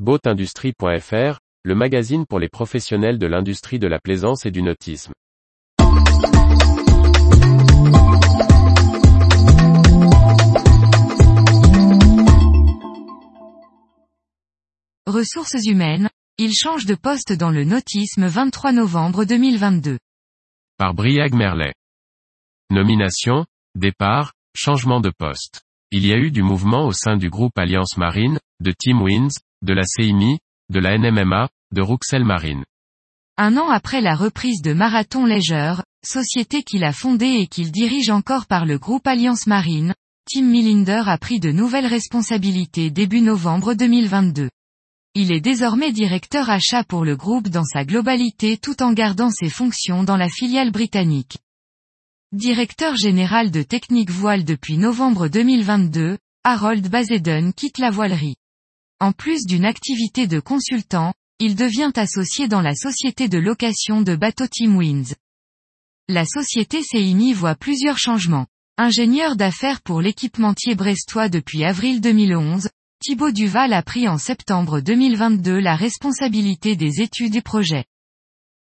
boatindustrie.fr, le magazine pour les professionnels de l'industrie de la plaisance et du nautisme. Ressources humaines, il change de poste dans le nautisme 23 novembre 2022. Par Briag Merlet. Nomination, départ, changement de poste. Il y a eu du mouvement au sein du groupe Alliance Marine, de Team Wins, de la CIMI, de la NMMA, de Ruxel Marine. Un an après la reprise de Marathon Leisure, société qu'il a fondée et qu'il dirige encore par le groupe Alliance Marine, Tim Millinder a pris de nouvelles responsabilités début novembre 2022. Il est désormais directeur achat pour le groupe dans sa globalité tout en gardant ses fonctions dans la filiale britannique. Directeur général de Technique Voile depuis novembre 2022, Harold Bazeden quitte la voilerie. En plus d'une activité de consultant, il devient associé dans la société de location de bateaux Team Winds. La société CIMI voit plusieurs changements. Ingénieur d'affaires pour l'équipementier brestois depuis avril 2011, Thibaut Duval a pris en septembre 2022 la responsabilité des études et projets.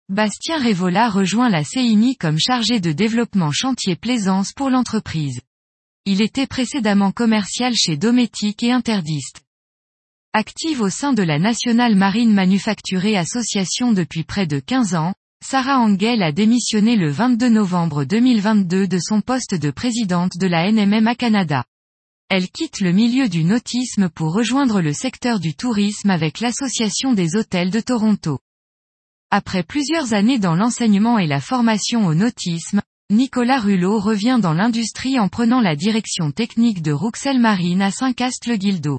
Bastien Révola rejoint la CIMI comme chargé de développement chantier plaisance pour l'entreprise. Il était précédemment commercial chez Dométique et Interdiste. Active au sein de la Nationale Marine Manufacturée Association depuis près de 15 ans, Sarah Angel a démissionné le 22 novembre 2022 de son poste de présidente de la NMM Canada. Elle quitte le milieu du nautisme pour rejoindre le secteur du tourisme avec l'Association des hôtels de Toronto. Après plusieurs années dans l'enseignement et la formation au nautisme, Nicolas Rulot revient dans l'industrie en prenant la direction technique de Ruxel Marine à Saint-Cast-le-Guildo.